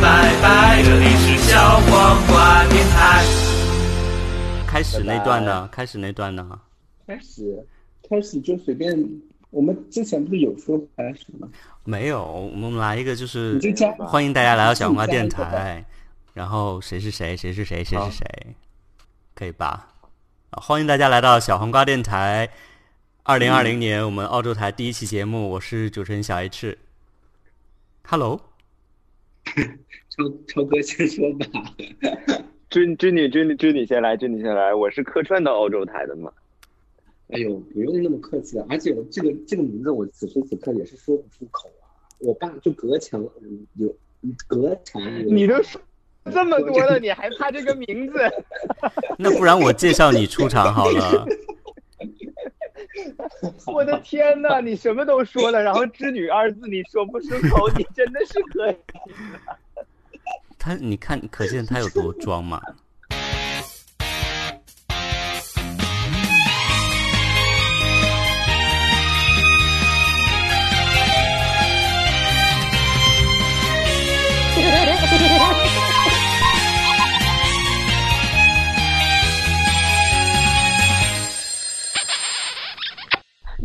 拜拜，这里是小黄瓜电台。开始那段呢？开始那段呢？开始，开始就随便。我们之前不是有说开始吗？没有，我们来一个就是你就加欢迎大家来到小黄瓜电台，然后谁是谁，谁是谁，谁是谁，可以吧？啊欢迎大家来到小黄瓜电台，二零二零年我们澳洲台第一期节目，我是主持人小 H。Hello，超超哥先说吧。织织女织女织女先来，织女先来，我是客串到澳洲台的嘛。哎呦，不用那么客气了，而且我这个这个名字我此时此刻也是说不出口啊。我爸就隔墙嗯有隔墙有，你都说这么多了，你还怕这个名字？那不然我介绍你出场好了。我的天呐，你什么都说了，然后“织女”二字你说不出口，你真的是可以。他，你看，可见他有多装嘛。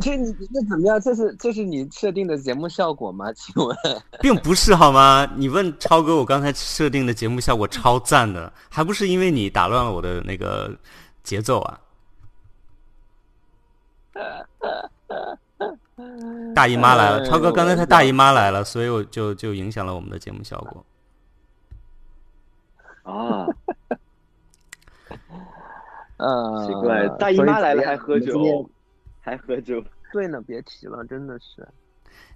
这你这怎么样？这是这是你设定的节目效果吗？请问？并不是好吗？你问超哥，我刚才设定的节目效果超赞的，还不是因为你打乱了我的那个节奏啊？大姨妈来了，超哥刚才他大姨妈来了，所以我就就影响了我们的节目效果。啊，呃，奇怪，大姨妈来了还喝酒，还喝酒，对呢，别提了，真的是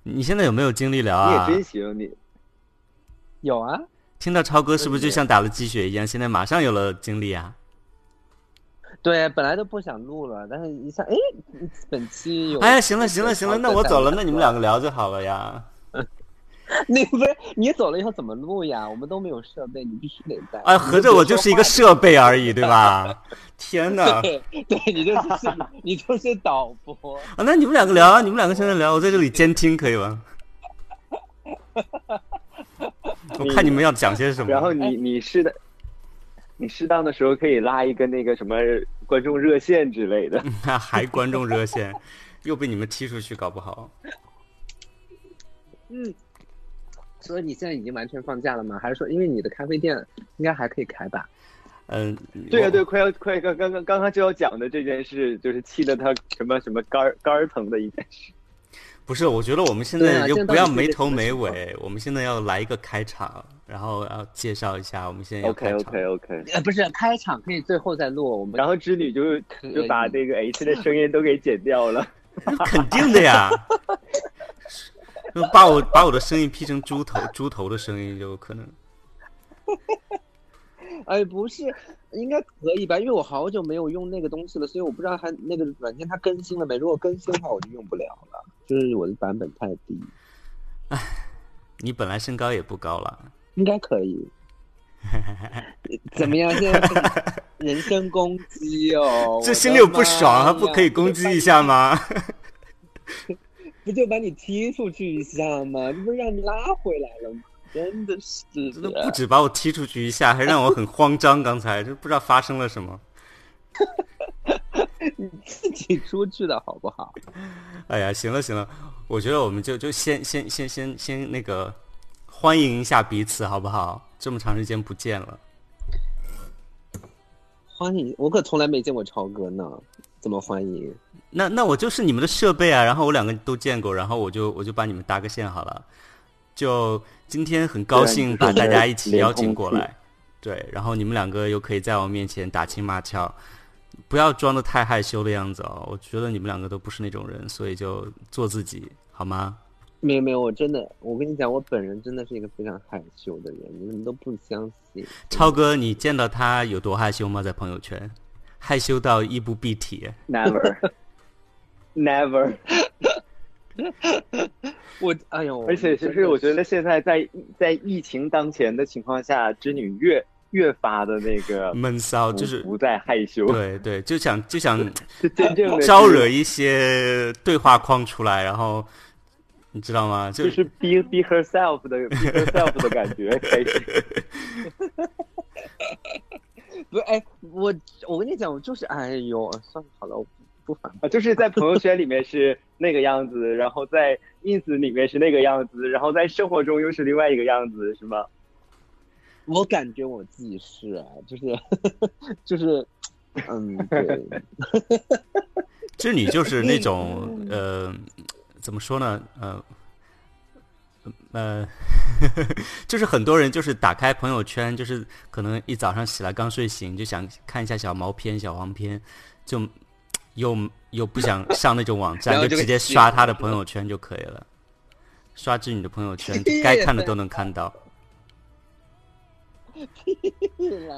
你现在有没有精力聊你啊也？真行，你有啊。听到超哥是不是就像打了鸡血一样？现在马上有了精力啊？对，本来都不想录了，但是一下，哎，本期有。哎呀，行了行了行了，那我走了，那你们两个聊就好了呀。那不是你走了以后怎么录呀？我们都没有设备，你必须得带。哎，合着我就是一个设备而已，对吧？天哪！对对，你就是 你就是导播。啊，那你们两个聊啊，你们两个现在聊，我在这里监听，可以吗？我看你们要讲些什么。然后你你适的，你适当的时候可以拉一个那个什么观众热线之类的。那还观众热线，又被你们踢出去，搞不好。嗯，所以你现在已经完全放假了吗？还是说，因为你的咖啡店应该还可以开吧？嗯，对呀、我对，快要快刚刚刚刚刚就要讲的这件事，就是气得他什么什么肝儿肝儿疼的一件事。不是，我觉得我们现在就不要没头没尾，我们现在要来一个开场，然后要介绍一下我们现在要 OK 开场。OK OK。呃，不是，开场可以最后再录。我们然后织女就就把那个 H 的声音都给剪掉了。肯定的呀，就 把我把我的声音 P 成猪头猪头的声音就有可能。哎，不是，应该可以吧？因为我好久没有用那个东西了，所以我不知道它那个软件它更新了没。如果更新的话，我就用不了了，就是我的版本太低。你本来身高也不高了，应该可以。怎么样？现在 人身攻击哦！这心里有不爽，还还不可以攻击一下吗？不就把你踢出去一下吗？这不是让你拉回来了吗？真的是，真的不止把我踢出去一下，还让我很慌张。刚才就不知道发生了什么。你自己出去的好不好？哎呀，行了行了，我觉得我们就就先先先先先那个欢迎一下彼此，好不好？这么长时间不见了，欢迎，我可从来没见过超哥呢，怎么欢迎？那那我就是你们的设备啊，然后我两个都见过，然后我就我就帮你们搭个线好了。就今天很高兴把大家一起邀请过来，对，然后你们两个又可以在我面前打情骂俏，不要装的太害羞的样子哦。我觉得你们两个都不是那种人，所以就做自己好吗？没有没有，我真的，我跟你讲，我本人真的是一个非常害羞的人，你们都不相信。超哥，你见到他有多害羞吗？在朋友圈，害羞到衣不蔽体。Never。Never，我哎呦，而且其实我觉得现在在在疫情当前的情况下，织女越越发的那个闷骚，就是不再害羞，对对，就想就想是真正的招惹一些对话框出来，然后你知道吗？就就是 be be herself 的 be herself 的感觉开始。不是，哎，我我跟你讲，我就是，哎呦，算了，好了，我不 反啊，就是在朋友圈里面是那个样子，然后在 ins 里面是那个样子，然后在生活中又是另外一个样子，是吗？我感觉我自己是啊，就是就是，嗯，对，这你就是那种呃，怎么说呢？呃，呃，就是很多人就是打开朋友圈，就是可能一早上起来刚睡醒就想看一下小毛片、小黄片，就又又不想上那种网站，就就直接刷他的朋友圈就可以了。刷至你的朋友圈，该看的都能看到，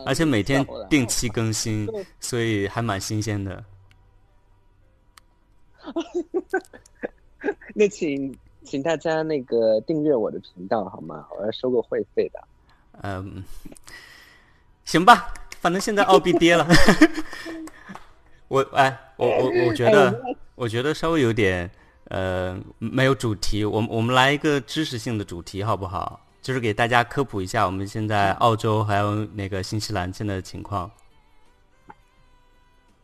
而且每天定期更新，所以还蛮新鲜的。那请请大家那个订阅我的频道好吗？我要收个会费的。嗯，行吧，反正现在澳币跌了。我哎，我我我觉得，我觉得稍微有点呃没有主题。我们我们来一个知识性的主题好不好？就是给大家科普一下我们现在澳洲还有那个新西兰现在的情况。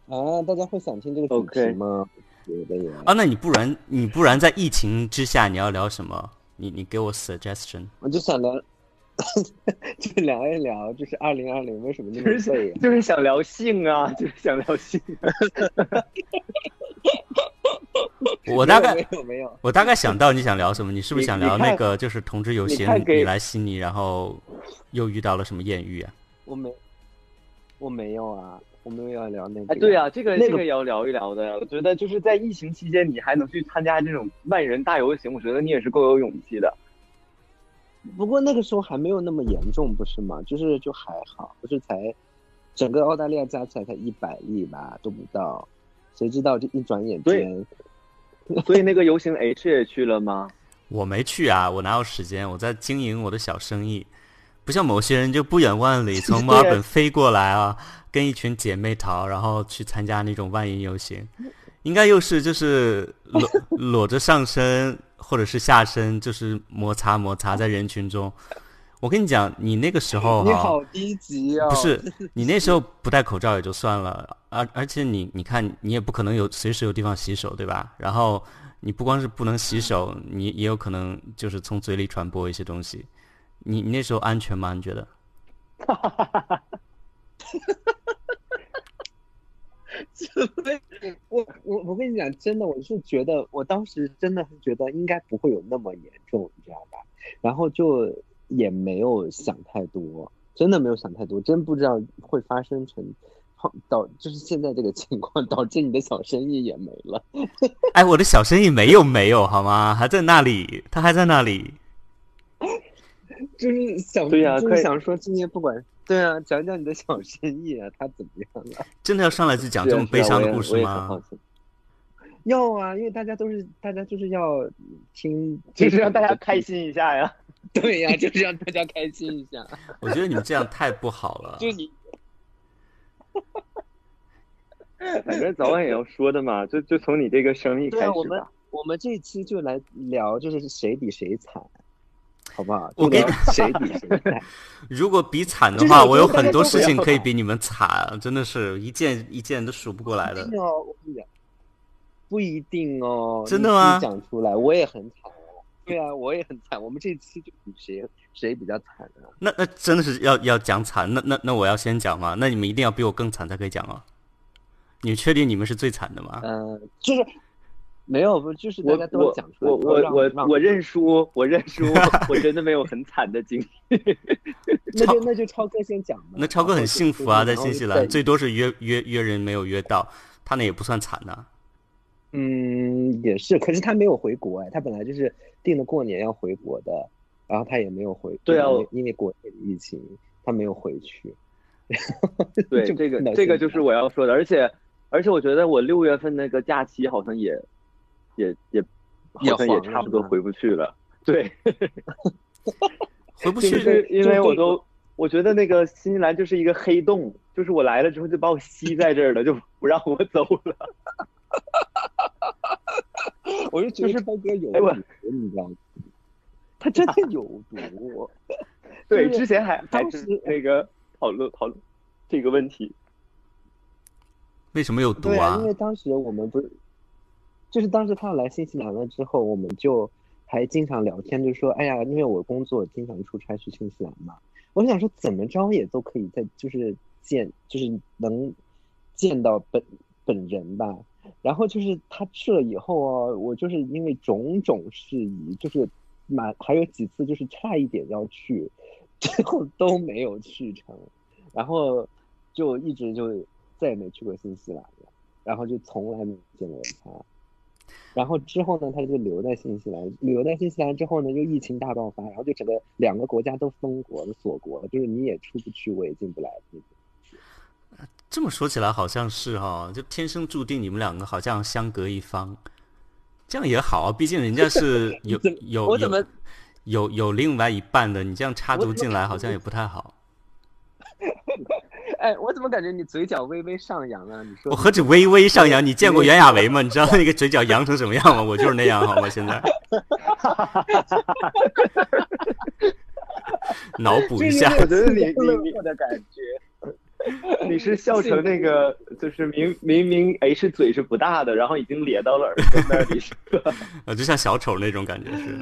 啊，大家会想听这个主题 OK 吗？有的呀，啊，那你不然你不然在疫情之下你要聊什么？你你给我 suggestion。我就想聊，就聊一聊，就是二零二零为什么那就是么废啊？就是想聊性啊，就是想聊性、我大概没有没有，我大概想到你想聊什么，你是不是想聊那个就是同志游行你来悉尼，然后又遇到了什么艳遇啊？我没我没有啊，我没有要聊那个。哎，对，啊，这个那个这个也要聊一聊的。我觉得就是在疫情期间，你还能去参加这种万人大游行，我觉得你也是够有勇气的。不过那个时候还没有那么严重，不是吗？就是就还好，不是才整个澳大利亚加起来才一百例吧，都不到，谁知道这一转眼间，所以那个游行 H 也去了吗？我没去啊，我哪有时间？我在经营我的小生意，不像某些人就不远万里从 墨尔本飞过来啊，跟一群姐妹淘，然后去参加那种万人游行。应该又是就是裸裸着上身或者是下身，就是摩擦摩擦在人群中。我跟你讲，你那个时候 哈、你好低级哦！不是 你那时候不戴口罩也就算了，而而且你你看你也不可能有随时有地方洗手，对吧？然后你不光是不能洗手，你也有可能就是从嘴里传播一些东西。你你那时候安全吗？你觉得？我我我跟你讲，真的，我是觉得，我当时真的是觉得应该不会有那么严重，你知道吧？然后就也没有想太多，真的没有想太多，真不知道会发生成导就是现在这个情况，导致你的小生意也没了。哎，我的小生意没有没有好吗？还在那里，他还在那里。就是想，对呀可以是想说今年不管对啊，讲讲你的小生意啊，他怎么样了？真的要上来就讲这么悲伤的故事我也很好吗？奇要啊，因为大家都是大家就是要听，就是让大家开。心一下呀。对呀、就是让大家开心一下。我觉得你们这样太不好了。就是你反正早晚也要说的嘛，就就从你这个生意对啊，我们开始吧。我们这一期就来聊，就是谁比谁惨，好不好？我给就聊谁比谁惨。如果比惨的话，我有很多事情可以比你们惨，真的是一件一件都数不过来的不一。定哦，我跟你讲，不一定哦。真的吗你讲出来，我也很惨哦。对啊，我也很惨。我们这一期就比谁谁比较惨啊？那那真的是要要讲惨，那那那我要先讲吗？那你们一定要比我更惨才可以讲哦。你们确定你们是最惨的吗？嗯、就是没有，不就是大家都讲出来。我我我我认输，我认输，我真的没有很惨的经历。那就那就超哥先讲吧。那超哥很幸福啊，在新西兰，最多是约约约人没有约到，他那也不算惨呐、嗯，也是，可是他没有回国哎，他本来就是定了过年要回国的，然后他也没有回。对啊因为国内的疫情，他没有回去。对，就这个这个就是我要说的，而且而且我觉得我六月份那个假期好像也也也好像也差不多回不去了。对，回不去。就是因为我都我觉得那个新西兰就是一个黑洞，就是我来了之后就把我吸在这儿了，就不让我走了。我就觉得包哥有哎我毒，你知道吗？他真的有毒。对，之前还还是那个讨论讨论这个问题。为什么有毒对啊，因为当时我们不是，就是当时他要来新西兰了之后，我们就还经常聊天，就说，哎呀，因为我工作经常出差去新西兰嘛，我想说怎么着也都可以在就是见，就是能见到本本人吧。然后就是他去了以后哦，我就是因为种种事宜，就是满还有几次就是差一点要去，最后都没有去成，然后就一直就再也没去过新西兰了，然后就从来没见过他。然后之后呢，他就留在新西兰，留在新西兰之后呢，就疫情大爆发，然后就整个两个国家都封国了、锁国了，就是你也出不去，我也进不来。这么说起来好像是哈、就天生注定你们两个好像相隔一方，这样也好啊，毕竟人家是 有怎有我怎么有有有另外一半的，你这样插足进来好像也不太好。哎，我怎么感觉你嘴角微微上扬啊？你说我何止微微上扬？你见过袁娅维吗？你知道那个嘴角扬成什么样吗？我就是那样，好吗？现在 脑补一下，我觉得你乐你乐的感觉。你是笑成那个，就是明明明 H 嘴是不大的，然后已经咧到了耳朵那里，是吧？呃，就像小丑那种感觉是。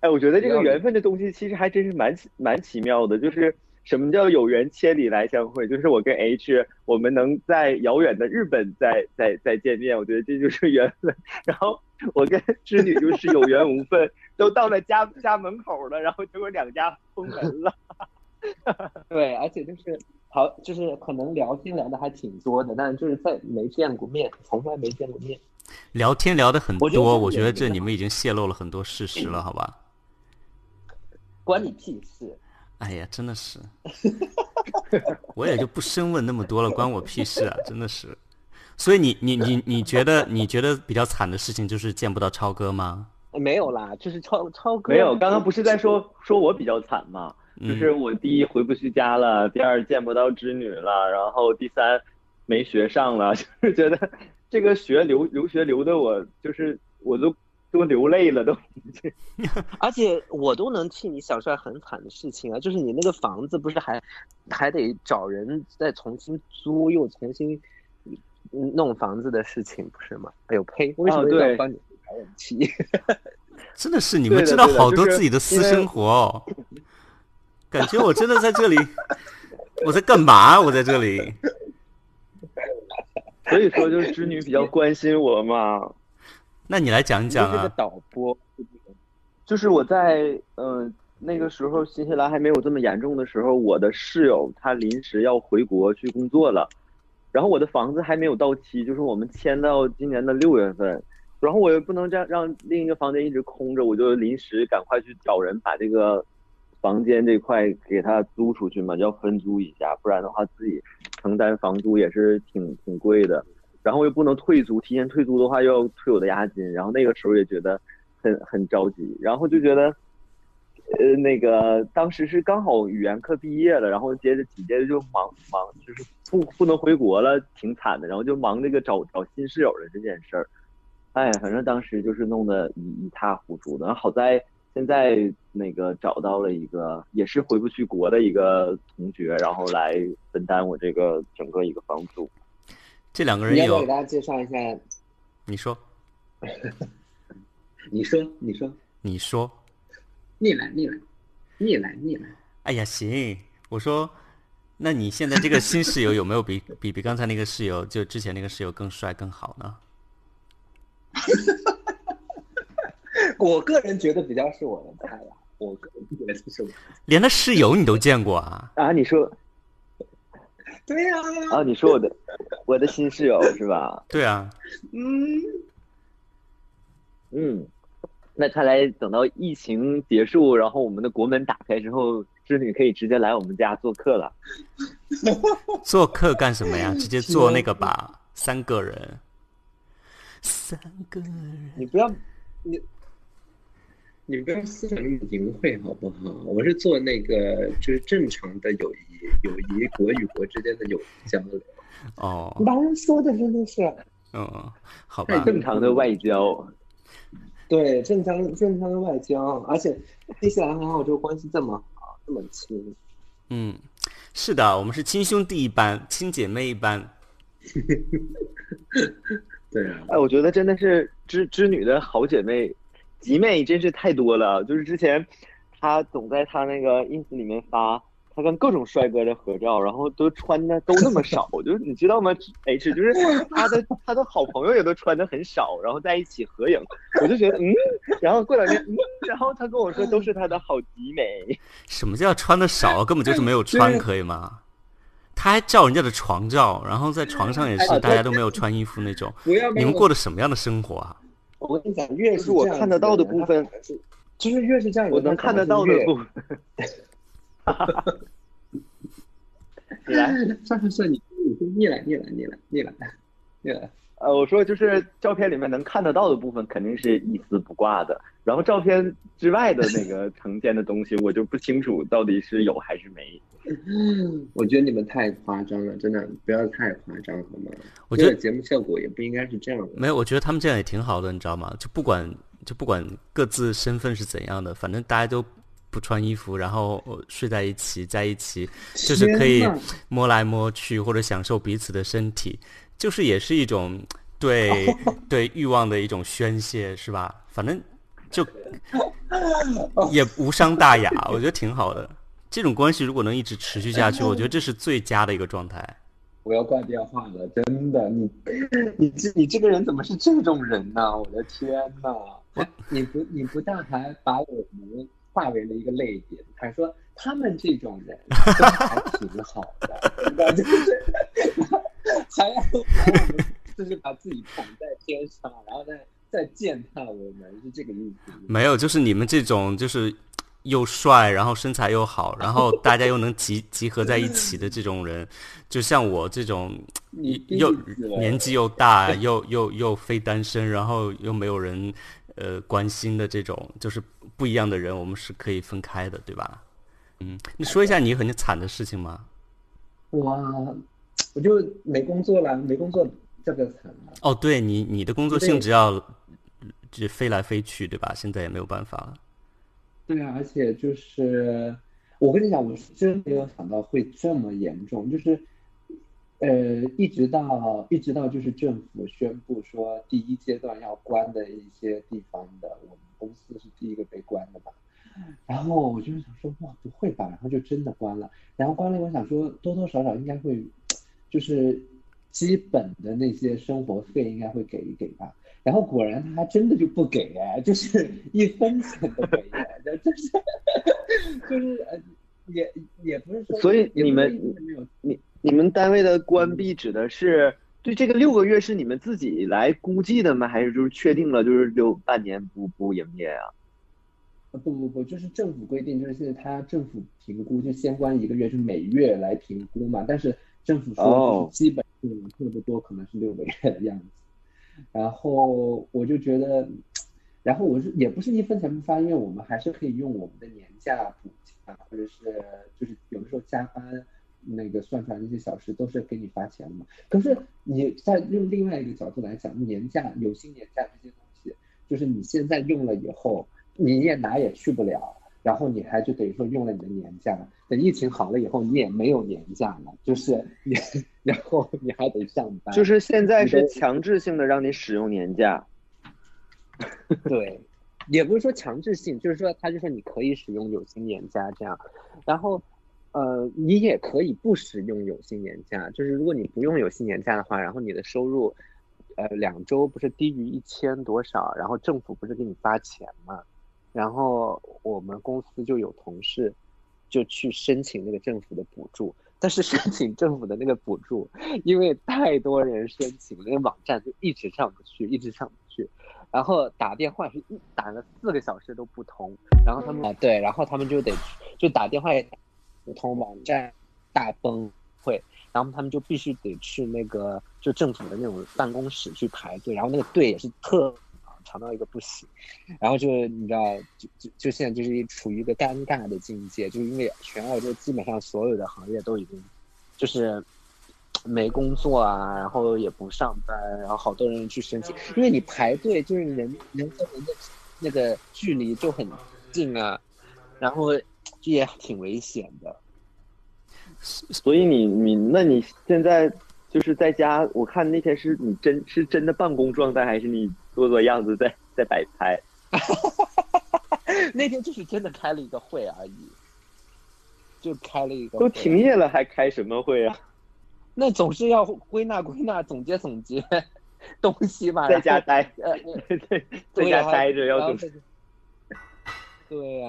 哎，我觉得这个缘分这东西其实还真是蛮奇蛮奇妙的，就是什么叫有缘千里来相会，就是我跟 H 我们能在遥远的日本再再再见面，我觉得这就是缘分。然后我跟织女就是有缘无分，都到了家家门口了，然后结果两家封门了。对，而且就是好，就是可能聊天聊的还挺多的，但是就是在没见过面，从来没见过面。聊天聊的很我觉得多，我觉得这你们已经泄露了很多事实了，好吧？关你屁事！哎呀，真的是，我也就不深问那么多了，关我屁事啊！真的是。所以你你你你觉得你觉得比较惨的事情就是见不到超哥吗？没有啦，就是超超哥没有，刚刚不是在说说我比较惨吗？嗯就是我第一回不去家了，第二见不到织女了，然后第三没学上了，就是觉得这个学留留学留的我就是我都都流泪了都。而且我都能替你想出来很惨的事情啊，就是你那个房子不是还还得找人再重新租，又重新嗯弄房子的事情，不是吗？哎呦呸！为什么对要帮你排人气？真的是你们知道好多自己的私生活哦，感觉我真的在这里，我在干嘛？我在这里。所以说就是织女比较关心我嘛，那你来讲一讲就是个。导播，就是我在呃那个时候新西兰还没有这么严重的时候，我的室友他临时要回国去工作了，然后我的房子还没有到期，就是我们签到今年的六月份，然后我又不能这样让另一个房间一直空着，我就临时赶快去找人把这个房间这块给他租出去嘛，要分租一下，不然的话自己承担房租也是挺挺贵的。然后又不能退租，提前退租的话又要退我的押金，然后那个时候也觉得很很着急，然后就觉得，呃，那个当时是刚好语言课毕业了，然后接着紧接着就忙忙，就是不不能回国了，挺惨的，然后就忙这个找找新室友的这件事儿，哎，反正当时就是弄得一一塌糊涂的，好在现在那个找到了一个也是回不去国的一个同学，然后来分担我这个整个一个房租。这两个人有你要给，大家介绍一下？你说，你说，你说，你说。你来，你来，你来，你来。哎呀，行，我说，那你现在这个新室友有没有比 比比刚才那个室友，就之前那个室友更帅更好呢？我个人觉得比较是我的菜啦，我个人觉得是我。连他室友你都见过啊？啊，你说对呀、啊，你说我的我的新室友是吧？对啊，嗯，嗯，那看来等到疫情结束，然后我们的国门打开之后，织女可以直接来我们家做客了。做客干什么呀？直接做那个吧，三个人，三个人。你不要，你不要思想那么淫秽好不好？我是做那个就是正常的友谊，友谊国与国之间的友谊交流。哦，男人说的真的是，嗯，好吧，正常的外交，对，正常正常的外交，而且新西兰和澳洲关系这么好，这么亲。嗯，是的，我们是亲兄弟一般，亲姐妹一般。对啊，哎，我觉得真的是织织女的好姐妹、集妹真是太多了。就是之前她总在她那个 ins 里面发她跟各种帅哥的合照，然后都穿的都那么少，就是你知道吗？H 就是她的她的好朋友也都穿的很少，然后在一起合影，我就觉得嗯，然后过两天嗯，然后她跟我说都是她的好集美。什么叫穿的少？根本就是没有穿，可以吗？他还照人家的床照，然后在床上也是大家都没有穿衣服那种。你们过的什么样的生活啊？我跟你讲，越是我看得到的部分就是越是这样，我能看得到的部分。哈哈哈来，算算算，你你逆来逆来逆来逆来逆来。呃，我说就是照片里面能看得到的部分肯定是一丝不挂的，然后照片之外的那个 呈现的东西，我就不清楚到底是有还是没。我觉得你们太夸张了，真的不要太夸张好吗？我觉得节目效果也不应该是这样的。没有，我觉得他们这样也挺好的，你知道吗？就不管就不管各自身份是怎样的，反正大家都不穿衣服，然后呃睡在一起，在一起，就是可以摸来摸去，或者享受彼此的身体，就是也是一种对对欲望的一种宣泄，是吧？反正就 也无伤大雅，我觉得挺好的。这种关系如果能一直持续下去，我觉得这是最佳的一个状态。我要挂电话了，真的，你你这你这个人怎么是这种人呢？我的天呐！你不你不但还把我们化为了一个类别，还说他们这种人都还挺好的，真的就是还要就是把自己捧在天上，然后再再践踏我们，是这个意思。没有，就是你们这种就是又帅，然后身材又好，然后大家又能集集合在一起的这种人，就像我这种你又年纪又大，又又又非单身，然后又没有人呃关心的这种，就是不一样的人，我们是可以分开的，对吧？嗯，你说一下你很惨的事情吗？哇，我就没工作了，没工作这个惨了。哦，对你你的工作性质要就飞来飞去，对吧？现在也没有办法了。对啊，而且就是我跟你讲，我是真没有想到会这么严重，就是呃，一直到一直到就是政府宣布说第一阶段要关的一些地方的，我们公司是第一个被关的吧。然后我就是想说，哇，不会吧？然后就真的关了。然后关了，我想说多多少少应该会，就是基本的那些生活费应该会给一给吧。然后果然他还真的就不给哎，就是一分钱都没有，就是就是呃，也也不是说，所以你们你你们单位的关闭指的是对这个六个月是你们自己来估计的吗？还是就是确定了就是六半年不不营业啊？呃不不不，就是政府规定，就是现在他政府评估就先关一个月，就每月来评估嘛。但是政府说基本上差不多可能是六个月的样子。然后我就觉得，然后我是也不是一分钱不发，因为我们还是可以用我们的年假补假，或者是就是有的时候加班那个算出来那些小时都是给你发钱的嘛。可是你在用另外一个角度来讲，年假有薪年假这些东西，就是你现在用了以后。你也哪也去不了，然后你还就等于说用了你的年假，等疫情好了以后，你也没有年假了，就是你，然后你还得上班，就是现在是强制性的让你使用年假。对，也不是说强制性，就是说他就说你可以使用有薪年假这样，然后呃，你也可以不使用有薪年假，就是如果你不用有薪年假的话，然后你的收入呃两周不是低于一千多少，然后政府不是给你发钱嘛。然后我们公司就有同事就去申请那个政府的补助，但是申请政府的那个补助，因为太多人申请，那个网站就一直上不去，一直上不去。然后打电话是一打了四个小时都不通，然后他们啊对，然后他们就得就打电话也打不通，网站大崩溃，然后他们就必须得去那个就政府的那种办公室去排队，然后那个队也是特长到一个不行，然后就你知道，就就就现在就是处于一个尴尬的境界，就是因为全澳洲基本上所有的行业都已经就是没工作啊，然后也不上班，然后好多人去申请，因为你排队就是人人和人的那个距离就很近啊，然后这也挺危险的。所以你你那你现在就是在家，我看那天是你真是真的办公状态，还是你做做样子 在在摆拍？那天就是真的开了一个会而已，就开了一个。都停业了还开什么会啊？那总是要归纳归纳、总结总结 东西吧。在家待，呃，对在家待着要总。对呀，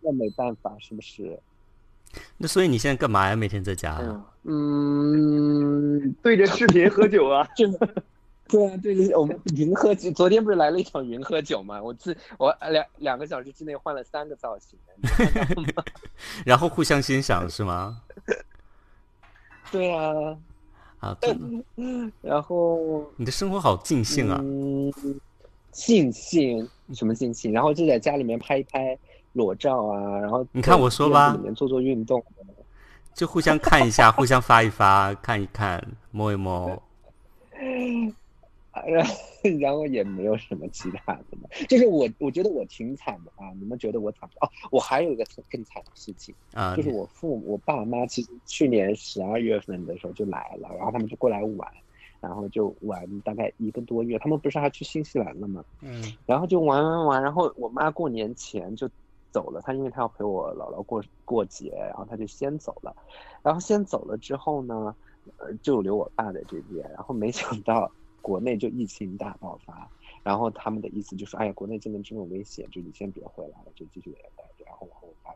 那没办法，是不是？那所以你现在干嘛呀？每天在家？嗯，对着视频喝酒啊。对啊，对对我们云喝酒。昨天不是来了一场云喝酒吗？我自 我两两个小时之内换了三个造型，然后互相欣赏是吗？对啊。啊，然后你的生活好尽兴啊！尽兴什么尽兴？然后就在家里面拍一拍。裸照啊，然后你看我说吧，里面做做运动，就互相看一下，互相发一发，看一看，摸一摸，然后也没有什么其他的嘛，就是我我觉得我挺惨的啊，你们觉得我惨哦？我还有一个更惨的事情啊，就是我父母我爸妈其实去年十二月份的时候就来了，然后他们就过来玩，然后就玩大概一个多月，他们不是还去新西兰了吗？嗯，然后就玩玩玩，然后我妈过年前就。走了，她因为她要陪我姥姥过过节，然后她就先走了。然后先走了之后呢，呃，就留我爸在这边。然后没想到国内就疫情大爆发，然后他们的意思就是，哎呀，国内这边这么危险，就你先别回来了，就继续在这待着。然后我和我爸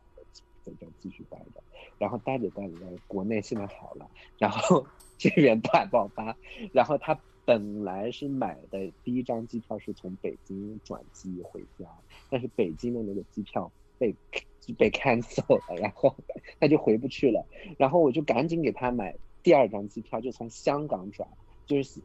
在这继续待着。然后待着待着，国内现在好了，然后 这边大爆发。然后他本来是买的第一张机票是从北京转机回家，但是北京的那个机票。被被 cancel 了，然后 他就回不去了，然后我就赶紧给他买第二张机票，就从香港转，就是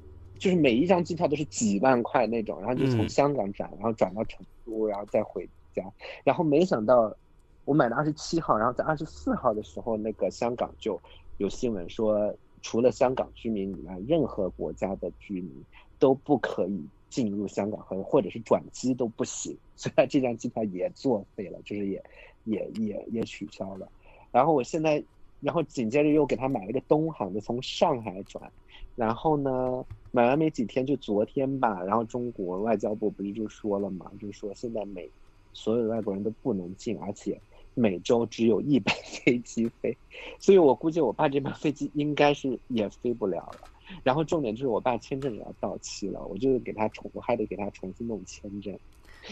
就是每一张机票都是几万块那种，然后就从香港转，然后转到成都，然后再回家，然后没想到我买的二十七号，然后在二十四号的时候，那个香港就有新闻说，除了香港居民以外，任何国家的居民都不可以。进入香港和或者是转机都不行，所以这张机票也作废了，就是也也也也取消了。然后我现在，然后紧接着又给他买了个东航的，从上海转。然后呢，买完没几天，就昨天吧，然后中国外交部不是就说了嘛，就是说现在每所有的外国人都不能进，而且每周只有一班飞机飞，所以我估计我爸这班飞机应该是也飞不了了。然后重点就是我爸签证也要到期了，我就给他重，我还得给他重新弄签证。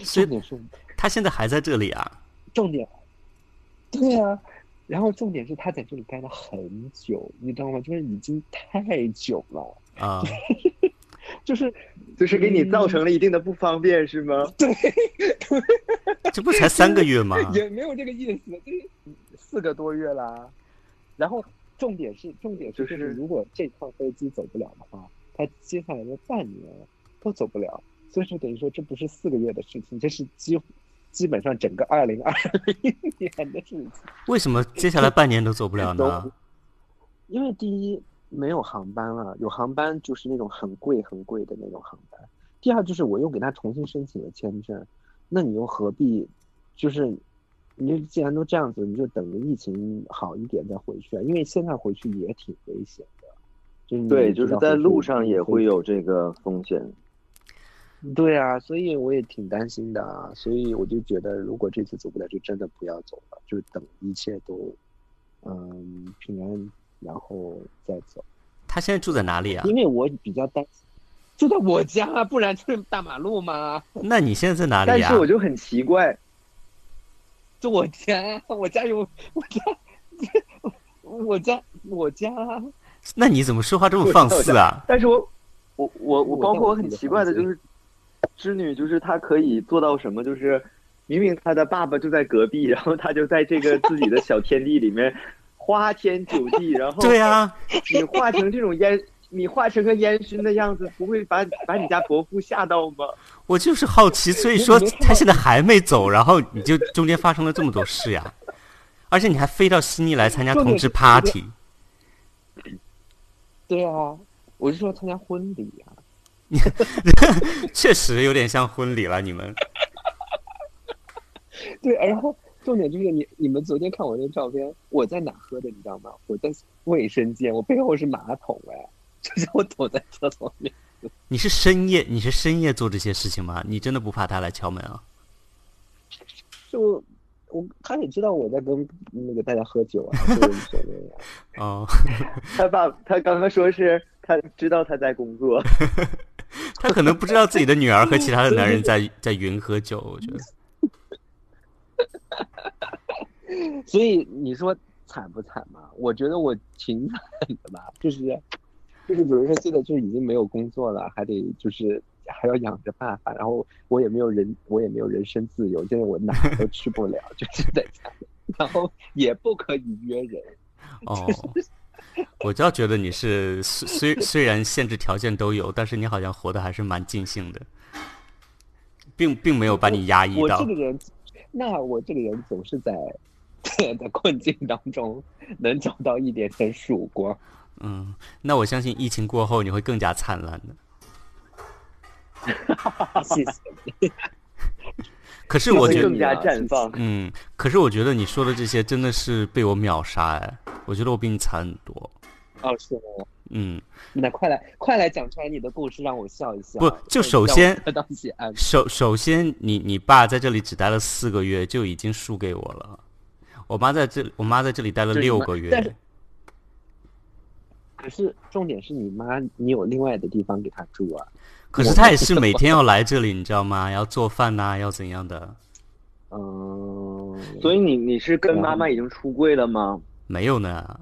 重点是，他现在还在这里啊？重点，对啊。然后重点是他在这里待了很久，你知道吗？就是已经太久了啊。就是就是给你造成了一定的不方便，是吗？对。这不才三个月吗？也没有这个意思，就是四个多月啦。然后。重点是，重点是就是，如果这趟飞机走不了的话，他接下来的半年都走不了。所以说，等于说这不是四个月的事情，这是基基本上整个二零二零年的事情。为什么接下来半年都走不了呢？因为第一没有航班了，有航班就是那种很贵很贵的那种航班。第二就是我又给他重新申请了签证，那你又何必就是？你既然都这样子，你就等着疫情好一点再回去啊！因为现在回去也挺危险的，就是对，就是在路上也会有这个风险。对啊，所以我也挺担心的啊！所以我就觉得，如果这次走不了，就真的不要走了，就等一切都嗯平安，然后再走。他现在住在哪里啊？因为我比较担心，住在我家，不然就是大马路嘛？那你现在在哪里啊？但是我就很奇怪。就我家，我家有我家，我家我家。那你怎么说话这么放肆啊？但是我我我我包括我很奇怪的就是，织女就是她可以做到什么？就是明明她的爸爸就在隔壁，然后她就在这个自己的小天地里面花天酒地，然后对呀，你化成这种烟。你化成个烟熏的样子，不会把把你家伯父吓到吗？我就是好奇，所以说他现在还没走，然后你就中间发生了这么多事呀，而且你还飞到悉尼来参加同志 party。对啊，我是说参加婚礼啊。确实有点像婚礼了，你们。对，然后重点就是你你们昨天看我那照片，我在哪喝的，你知道吗？我在卫生间，我背后是马桶哎，就是我躲在厕所里。你是深夜，你是深夜做这些事情吗？你真的不怕他来敲门啊？就我他也知道我在跟那个大家喝酒啊，所以无所谓啊。哦，他爸他刚刚说是他知道他在工作，他可能不知道自己的女儿和其他的男人在在云喝酒，我觉得。所以你说惨不惨嘛？我觉得我挺惨的吧，就是就是，比如说现在就已经没有工作了，还得就是还要养着爸爸，然后我也没有人，我也没有人身自由，现在我哪儿都去不了，就是在家，然后也不可以约人。哦，我倒觉得你是虽虽虽然限制条件都有，但是你好像活得还是蛮尽兴的，并并没有把你压抑到我这。个人，那我这个人总是在 在困境当中能找到一点点曙光。嗯，那我相信疫情过后你会更加灿烂的。谢谢。可是我觉得会更加绽放。嗯，可是我觉得你说的这些真的是被我秒杀哎！我觉得我比你惨很多。哦，是吗？嗯，那快来快来讲出来你的故事，让我笑一笑。不就首先。首首先你你爸在这里只待了四个月，就已经输给我了。我妈在这，我妈在这里待了六个你妈但是月。可是重点是你妈，你有另外的地方给她住啊。可是她也是每天要来这里，你知道吗？要做饭呐、要怎样的？嗯，所以你你是跟妈妈已经出柜了吗？没有呢。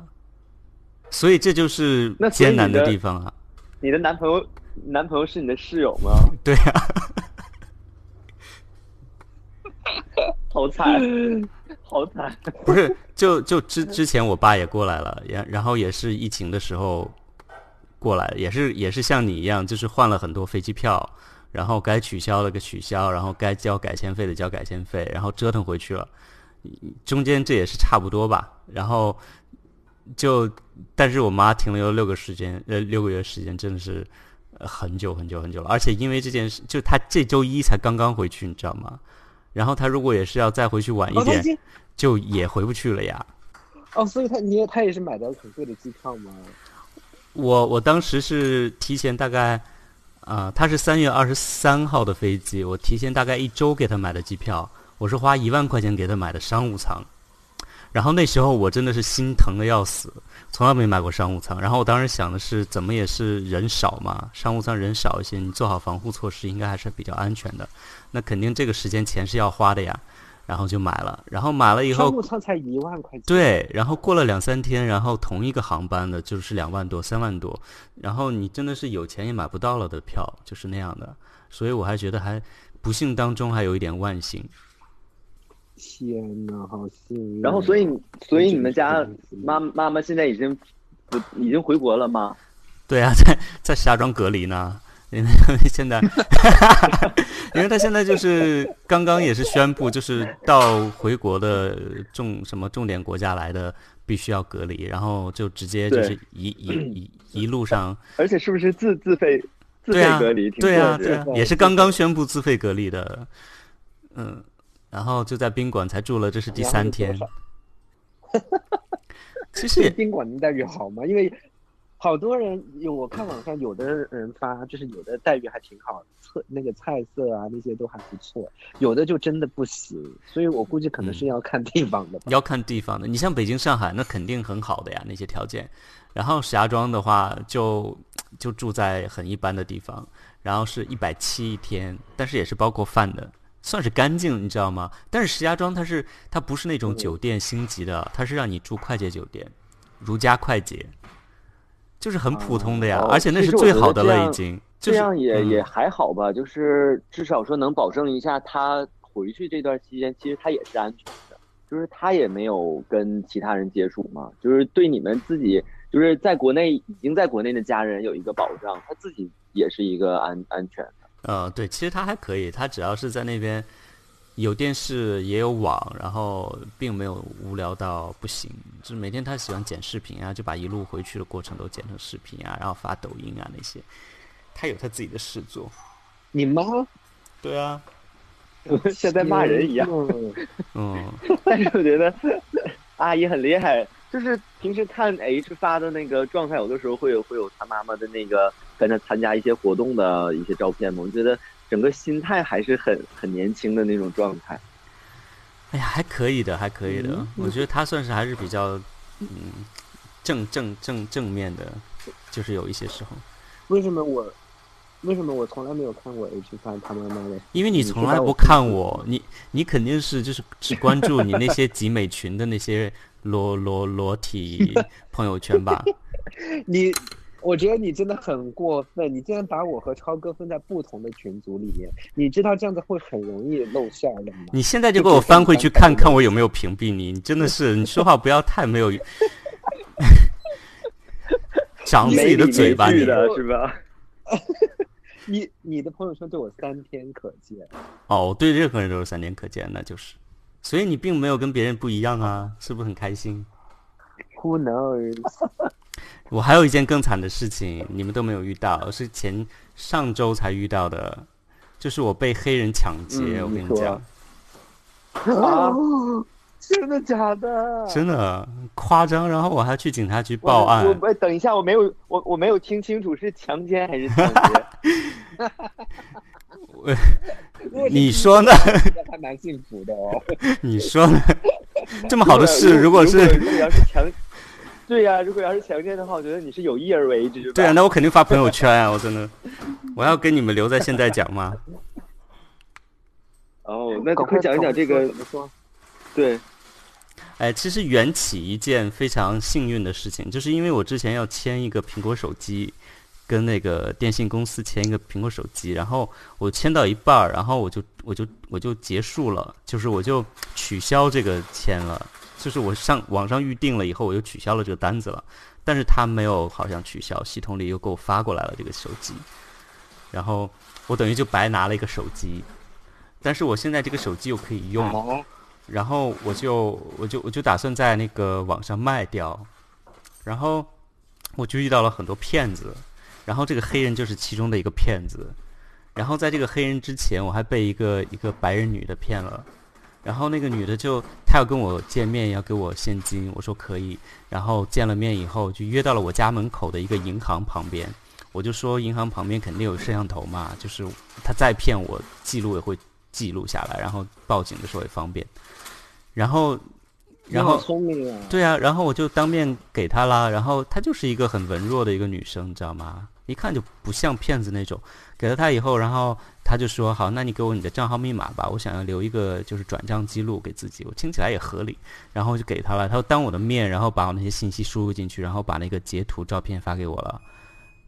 所以这就是那艰难的地方啊。你的男朋友男朋友是你的室友吗？对啊，好惨，好惨。不是，就就之之前我爸也过来了，然然后也是疫情的时候过来，也是也是像你一样，就是换了很多飞机票，然后该取消的给取消，然后该交改签费的交改签费，然后折腾回去了。中间这也是差不多吧，然后就，但是我妈停留了六个时间，呃，六个月时间，真的是呃很久很久很久了。而且因为这件事，就她这周一才刚刚回去，你知道吗？然后她如果也是要再回去晚一点，经就也回不去了呀。哦，所以她你也他也是买的很贵的机票吗？我我当时是提前大概，啊、她是三月二十三号的飞机，我提前大概一周给她买的机票，我是花一万块钱给她买的商务舱。然后那时候我真的是心疼的要死，从来没买过商务舱。然后我当时想的是，怎么也是人少嘛，商务舱人少一些，你做好防护措施，应该还是比较安全的。那肯定这个时间钱是要花的呀，然后就买了。然后买了以后商，务舱才一万块钱。，对，然后过了两三天，然后同一个航班的就是两万多、三万多，然后你真的是有钱也买不到了的票，就是那样的。所以我还觉得还不幸当中还有一点万幸。天呐，好幸运。然后，所以所以你们家妈妈妈现在已经不已经回国了吗？对啊，在在石家庄隔离呢。因为现在，因为他现在就是刚刚也是宣布，就是到回国的重什么重点国家来的必须要隔离，然后就直接就是一一一一路上 而且是不是自自费自费隔离？听对啊，对啊，也是刚刚宣布自费隔离的，嗯，然后就在宾馆才住了，这是第三天。其实这个也宾馆的待遇好吗？因为好多人有我看网上有的人发，就是有的待遇还挺好，菜那个菜色啊那些都还不错，有的就真的不行，所以我估计可能是要看地方的吧。要看地方的。你像北京、上海，那肯定很好的呀，那些条件。然后石家庄的话就，就住在很一般的地方，然后是一百七一天，但是也是包括饭的，算是干净，你知道吗？但是石家庄它是它不是那种酒店星级的，它是让你住快捷酒店，如家快捷，就是很普通的呀，哦而且那是最好的了，已经。这样也、嗯也还好吧，就是至少说能保证一下他回去这段期间，其实他也是安全的，就是他也没有跟其他人接触嘛，就是对你们自己就是在国内已经在国内的家人有一个保障，他自己也是一个安安全的。呃，对，其实他还可以，他只要是在那边有电视也有网，然后并没有无聊到不行。就是每天他喜欢剪视频啊，就把一路回去的过程都剪成视频啊，然后发抖音啊那些。他有他自己的事做。你妈？对啊。像在骂人一样。嗯。但是我觉得阿姨很厉害，就是平时看 H 发的那个状态，有的时候会有会有他妈妈的那个跟他参加一些活动的一些照片嘛。我觉得整个心态还是很很年轻的那种状态。哎呀，还可以的，还可以的。我觉得他算是还是比较嗯正正正正面的，就是有一些时候。为什么我？为什么我从来没有看过 H 范他妈妈的？因为你从来不看我，你你肯定是就是只关注你那些集美群的那些裸裸裸体 朋友圈吧？你，我觉得你真的很过分，你竟然把我和超哥分在不同的群组里面，你知道这样子会很容易露馅的吗？你现在就给我翻回去看看我有没有屏蔽你，你真的是你说话不要太没有，长自己的嘴巴，你的是吧？你你的朋友圈对我三天可见哦，对任何人都是三天可见，那就是，所以你并没有跟别人不一样啊，是不是很开心？Who knows？我还有一件更惨的事情，你们都没有遇到，是前上周才遇到的，就是我被黑人抢劫，我跟你讲。啊！真的假的？真的夸张，然后我还去警察局报案。我等一下，我没有我我没有听清楚是强奸还是抢劫。你说呢？还蛮幸福的哦。你说呢？这么好的事，如果是如果要是强，对呀，如果要是强奸的话，我觉得你是有意而为之。对啊，那我肯定发朋友圈啊！我真的，我要跟你们留在现在讲吗？哦，那快讲一讲这个。怎么说？对。哎，其实缘起一件非常幸运的事情，就是因为我之前要签一个苹果手机，跟那个电信公司签一个苹果手机，然后我签到一半儿，然后我就我就我就结束了，就是我就取消这个签了，就是我上网上预定了以后，我又取消了这个单子了，但是他没有好像取消，系统里又给我发过来了这个手机，然后我等于就白拿了一个手机，但是我现在这个手机又可以用。然后我就我就我就打算在那个网上卖掉，然后我就遇到了很多骗子，然后这个黑人就是其中的一个骗子，然后在这个黑人之前，我还被一个一个白人女的骗了，然后那个女的就她要跟我见面，要给我现金，我说可以，然后见了面以后就约到了我家门口的一个银行旁边，我就说银行旁边肯定有摄像头嘛，就是他再骗我，记录也会记录下来，然后报警的时候也方便。然后，然后聪明啊！对啊，然后我就当面给他啦。然后她就是一个很文弱的一个女生，你知道吗？一看就不像骗子那种。给了她以后，然后她就说：“好，那你给我你的账号密码吧，我想要留一个就是转账记录给自己。”我听起来也合理，然后就给他了。他说当我的面，然后把我那些信息输入进去，然后把那个截图照片发给我了。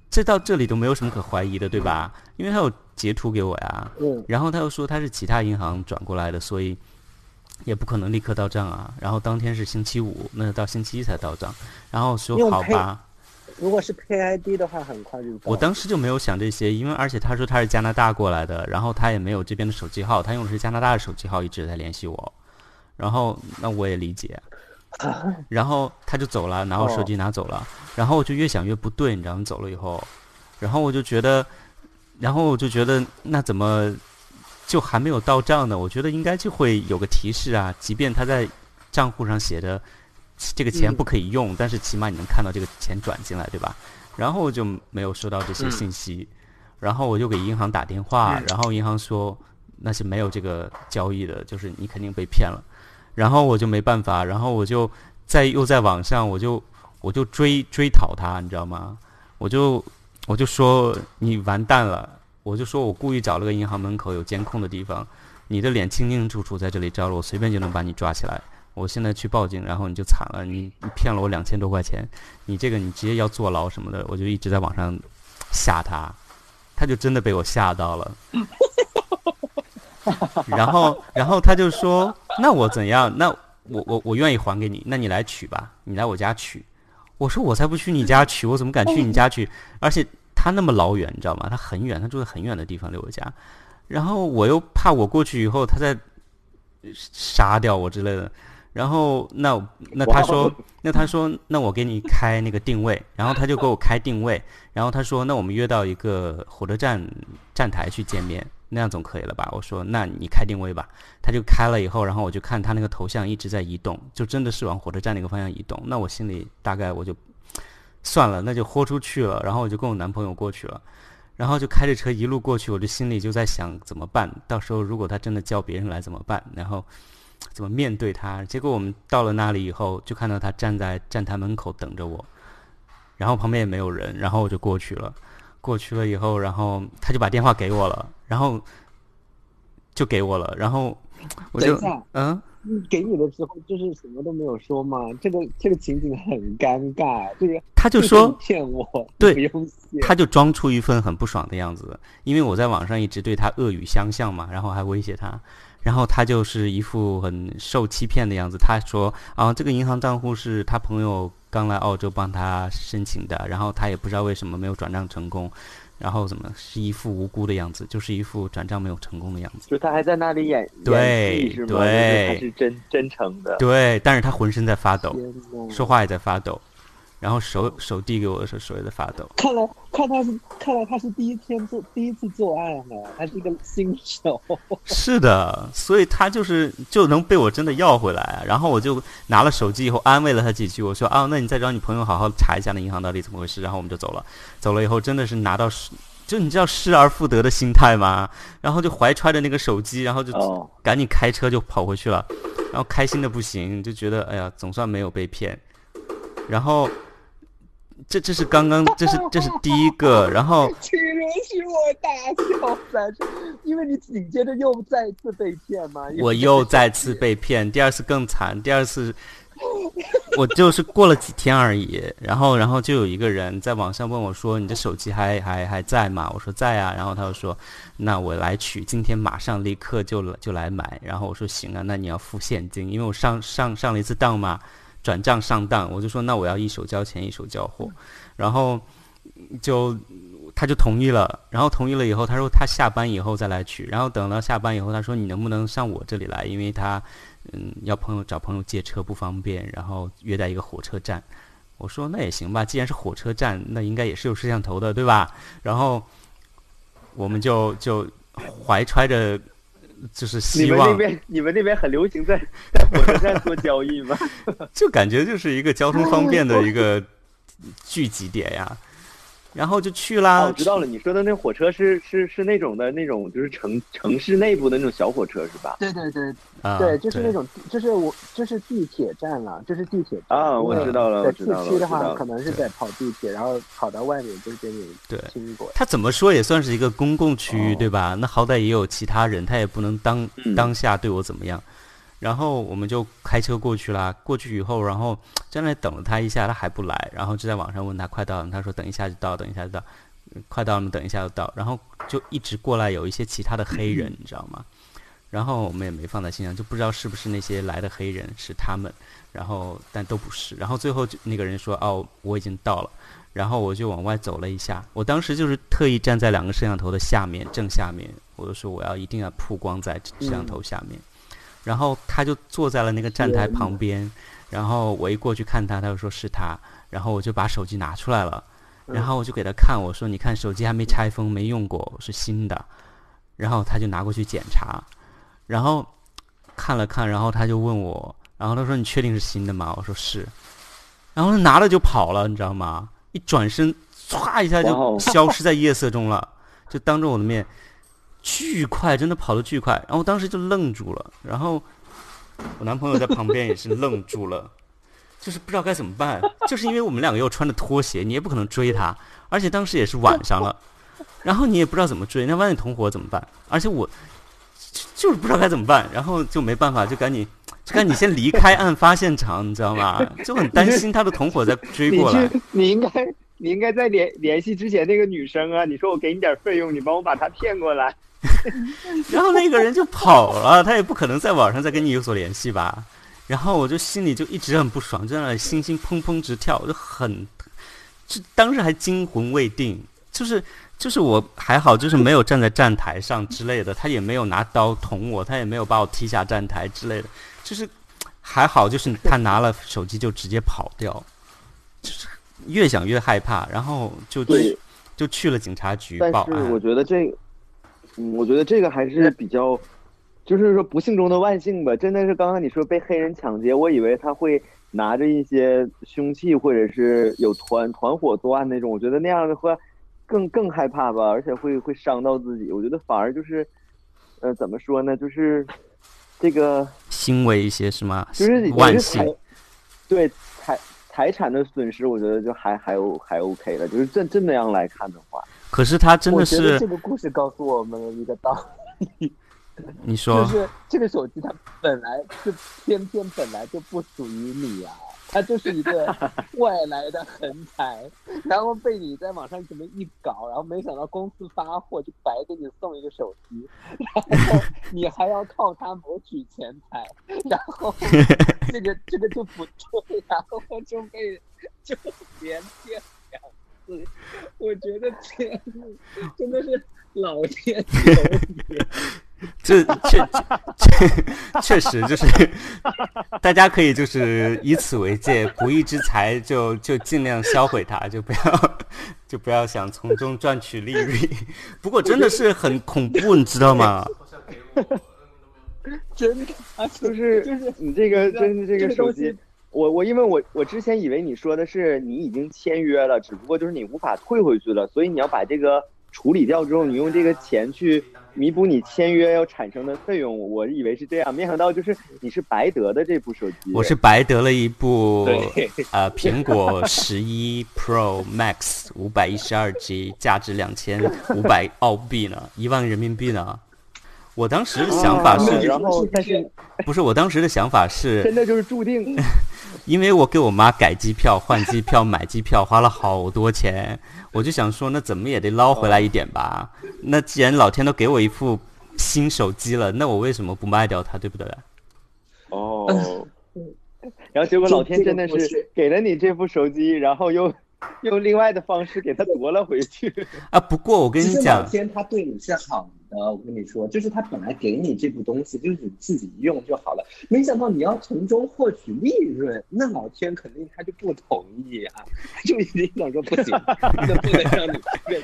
这到这里都没有什么可怀疑的，对吧？因为他有截图给我呀。嗯。然后他又说他是其他银行转过来的，所以。也不可能立刻到账啊，然后当天是星期五，那到星期一才到账，然后说好吧。如果是 KID 的话，很快就。我当时就没有想这些，因为而且他说他是加拿大过来的，然后他也没有这边的手机号，他用的是加拿大的手机号一直在联系我，然后那我也理解，然后他就走了，拿我手机拿走了，然后我就越想越不对，你知道吗？走了以后，然后我就觉得，然后我就觉得那怎么？就还没有到账呢，我觉得应该就会有个提示啊。即便他在账户上写着这个钱不可以用，但是起码你能看到这个钱转进来，对吧？然后我就没有收到这些信息，然后我就给银行打电话，然后银行说那是没有这个交易的，就是你肯定被骗了。然后我就没办法，然后我就在又在网上，我就我就追追讨他，你知道吗？我就我就说你完蛋了。我就说，我故意找了个银行门口有监控的地方，你的脸清清楚楚在这里照了，我随便就能把你抓起来。我现在去报警，然后你就惨了，你你骗了我两千多块钱，你这个你直接要坐牢什么的。我就一直在网上吓他，他就真的被我吓到了。然后然后他就说，那我怎样？那我我我愿意还给你，那你来取吧，你来我家取。我说我才不去你家取，我怎么敢去你家取？而且。他那么老远，你知道吗？他很远，他住在很远的地方离我家，然后我又怕我过去以后，他再杀掉我之类的。然后那那他说那他说那我给你开那个定位，然后他就给我开定位，然后他说那我们约到一个火车站站台去见面，那样总可以了吧？我说那你开定位吧，他就开了以后，然后我就看他那个头像一直在移动，就真的是往火车站那个方向移动。那我心里大概我就算了，那就豁出去了，然后我就跟我男朋友过去了，然后就开着车一路过去，我就心里就在想怎么办？到时候如果他真的叫别人来怎么办？然后。怎么面对他？结果我们到了那里以后，就看到他站在站台门口等着我，然后旁边也没有人，然后我就过去了。过去了以后，然后他就把电话给我了，然后就给我了，然后我就嗯，给你的时候就是什么都没有说嘛。这个这个情景很尴尬，就是他就说骗我，对，不用谢。他就装出一份很不爽的样子，因为我在网上一直对他恶语相向嘛，然后还威胁他。然后他就是一副很受欺骗的样子。他说：“啊，这个银行账户是他朋友刚来澳洲帮他申请的，然后他也不知道为什么没有转账成功，然后怎么是一副无辜的样子，就是一副转账没有成功的样子。”就他还在那里演对是吗？对，他是真真诚的。对，但是他浑身在发抖，说话也在发抖。然后手手递给我的时候，手也在发抖。看来看他是看来他是第一天做第一次做爱呢，他是一个新手。是的，所以他就是就能被我真的要回来。然后我就拿了手机以后安慰了他几句，我说啊，那你再找你朋友好好查一下那银行到底怎么回事。然后我们就走了。走了以后真的是拿到失，就你知道失而复得的心态吗？然后就怀揣着那个手机，然后就赶紧开车就跑回去了。然后开心的不行，就觉得哎呀，总算没有被骗。然后。这这是刚刚，这是这是第一个，然后请允许我大笑三声，因为你紧接着又再次被骗嘛。我又再次被骗，第二次更惨，第二次我就是过了几天而已，然后然后就有一个人在网上问我说：“你的手机还还还在吗？”我说在啊，然后他就说：“那我来取，今天马上立刻就就来买。”然后我说：“行啊，那你要付现金，因为我上上上了一次当嘛。”转账上当，我就说那我要一手交钱一手交货，然后就他就同意了，然后同意了以后，他说他下班以后再来取，然后等到下班以后，他说你能不能上我这里来，因为他嗯要朋友找朋友借车不方便，然后约在一个火车站，我说那也行吧，既然是火车站，那应该也是有摄像头的对吧？然后我们就就怀揣着。就是希望你们那边你们那边很流行在在火车站做交易吗？就感觉就是一个交通方便的一个聚集点呀。然后就去啦。我知道了，你说的那火车是是是那种的那种，就是城城市内部的那种小火车是吧？对对对，对，就是那种，就是我就是地铁站了，就是地铁站啊，我知道了，在市区的话，可能是在跑地铁，然后跑到外面就给你对经过。他怎么说也算是一个公共区域对吧？那好歹也有其他人，他也不能当当下对我怎么样。然后我们就开车过去啦。过去以后，然后在那等了他一下，他还不来。然后就在网上问他快到了，他说等一下就到，等一下就到，快到了，等一下就到。然后就一直过来有一些其他的黑人，你知道吗？然后我们也没放在心上，就不知道是不是那些来的黑人是他们。然后但都不是。然后最后就那个人说哦我已经到了。然后我就往外走了一下。我当时就是特意站在两个摄像头的下面正下面，我就说我要一定要曝光在摄像头下面。然后他就坐在了那个站台旁边，然后我一过去看他，他就说是他，然后我就把手机拿出来了，然后我就给他看，我说你看手机还没拆封，没用过，是新的，然后他就拿过去检查，然后看了看，然后他就问我，然后他说你确定是新的吗？我说是，然后他拿了就跑了，你知道吗？一转身，唰一下就消失在夜色中了，就当着我的面。巨快，真的跑得巨快，然后当时就愣住了，然后我男朋友在旁边也是愣住了，就是不知道该怎么办，就是因为我们两个又穿着拖鞋，你也不可能追他，而且当时也是晚上了，然后你也不知道怎么追，那万一同伙怎么办？而且我就是不知道该怎么办，然后就没办法，就赶紧就赶紧先离开案发现场，你知道吗？就很担心他的同伙在追过来。你应该你应该在联联系之前那个女生啊，你说我给你点费用，你帮我把她骗过来。然后那个人就跑了，他也不可能在网上再跟你有所联系吧。然后我就心里就一直很不爽，就在那里心心砰砰直跳，就很，就当时还惊魂未定，就就是就是我还好，就是没有站在站台上之类的，他也没有拿刀捅我，他也没有把我踢下站台之类的，就是还好，就是他拿了手机就直接跑掉，就是越想越害怕，然后就对就去了警察局报案。是我觉得这个，嗯，我觉得这个还是比较，就是说不幸中的万幸吧。真的是刚刚你说被黑人抢劫，我以为他会拿着一些凶器，或者是有团团伙作案那种。我觉得那样的话更更害怕吧，而且会会伤到自己。我觉得反而就是，呃，怎么说呢？就是这个欣慰一些是吗？就是也万幸，对财财产的损失，我觉得就还还 O 还 OK 了。就是这这么样来看的话，可是他真的是这个故事告诉我们了一个道理，你说。就是这个手机它本来就偏偏本来就不属于你啊，它就是一个外来的横财，然后被你在网上这么一搞，然后没想到公司发货就白给你送一个手机，然后 你还要靠它谋取钱财，然后 这个这个就不对，然后就被就连骗我觉得这样真的是老天 有眼。这确确确实就是，大家可以就是以此为戒，不义之财就就尽量销毁它，就不要就不要想从中赚取利润。不过真的是很恐怖，你知道吗？真的，而且就是就是你这个真的这这个手机西，我我因为我我之前以为你说的是你已经签约了，只不过就是你无法退回去了，所以你要把这个处理掉之后，你用这个钱去弥补你签约要产生的费用。我以为是这样，没想到就是你是白得的这部手机。我是白得了一部对呃苹果十一 Pro Max 五百一十二 G，价值两千五百澳币呢，一万人民币呢。我当时的想法啊是，然后但是不是我当时的想法是，真的就是注定。因为我给我妈改机票、换机票、买机票花了好多钱，我就想说，那怎么也得捞回来一点吧。那既然老天都给我一副新手机了，那我为什么不卖掉它，对不对？哦，然后结果老天真的是给了你这部手机，然后又用另外的方式给它夺了回去。啊，不过我跟你讲老，天他对你是好的，我跟你说，就是他本来给你这部东西，就是你自己用就好了。没想到你要从中获取利润，那老天肯定他就不同意啊，他就一定想说不行，那不能让你这个。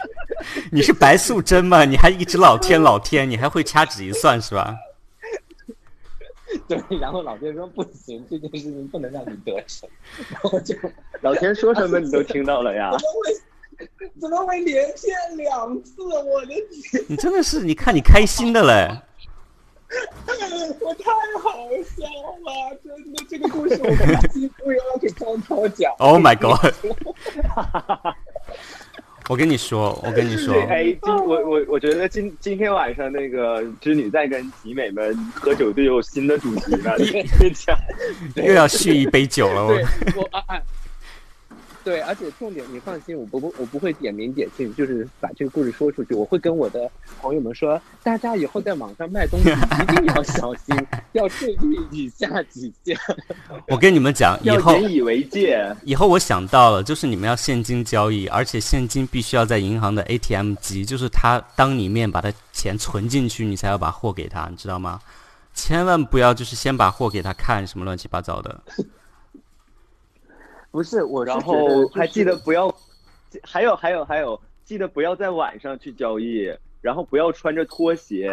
你是白素贞吗？你还一直老天老天，你还会掐指一算是吧？对，然后老天说不行，这件事情不能让你得逞，然后就老天说什么你都听到了呀 怎？么会连骗两次？我的天！你真的是，你看你开心的嘞。我太好笑了，真的，这个故事我们几乎要给涛涛讲。Oh my god！我跟你说，我跟你说，哎，今我我我觉得今今天晚上那个织女在跟集美们喝酒就有新的主题了。又要续一杯酒了。对我我啊啊，对，而且重点你放心，我不不我不会点名点姓，就是把这个故事说出去，我会跟我的朋友们说，大家以后在网上卖东西一定要小心，要注意以下几件。我跟你们讲，以后引以为戒。以后我想到了，就是你们要现金交易，而且现金必须要在银行的 ATM 机，就是他当你面把他钱存进去，你才要把货给他，你知道吗？千万不要就是先把货给他看什么乱七八糟的。不是我是然后还记得不要，还有还有还有，记得不要在晚上去交易，然后不要穿着拖鞋，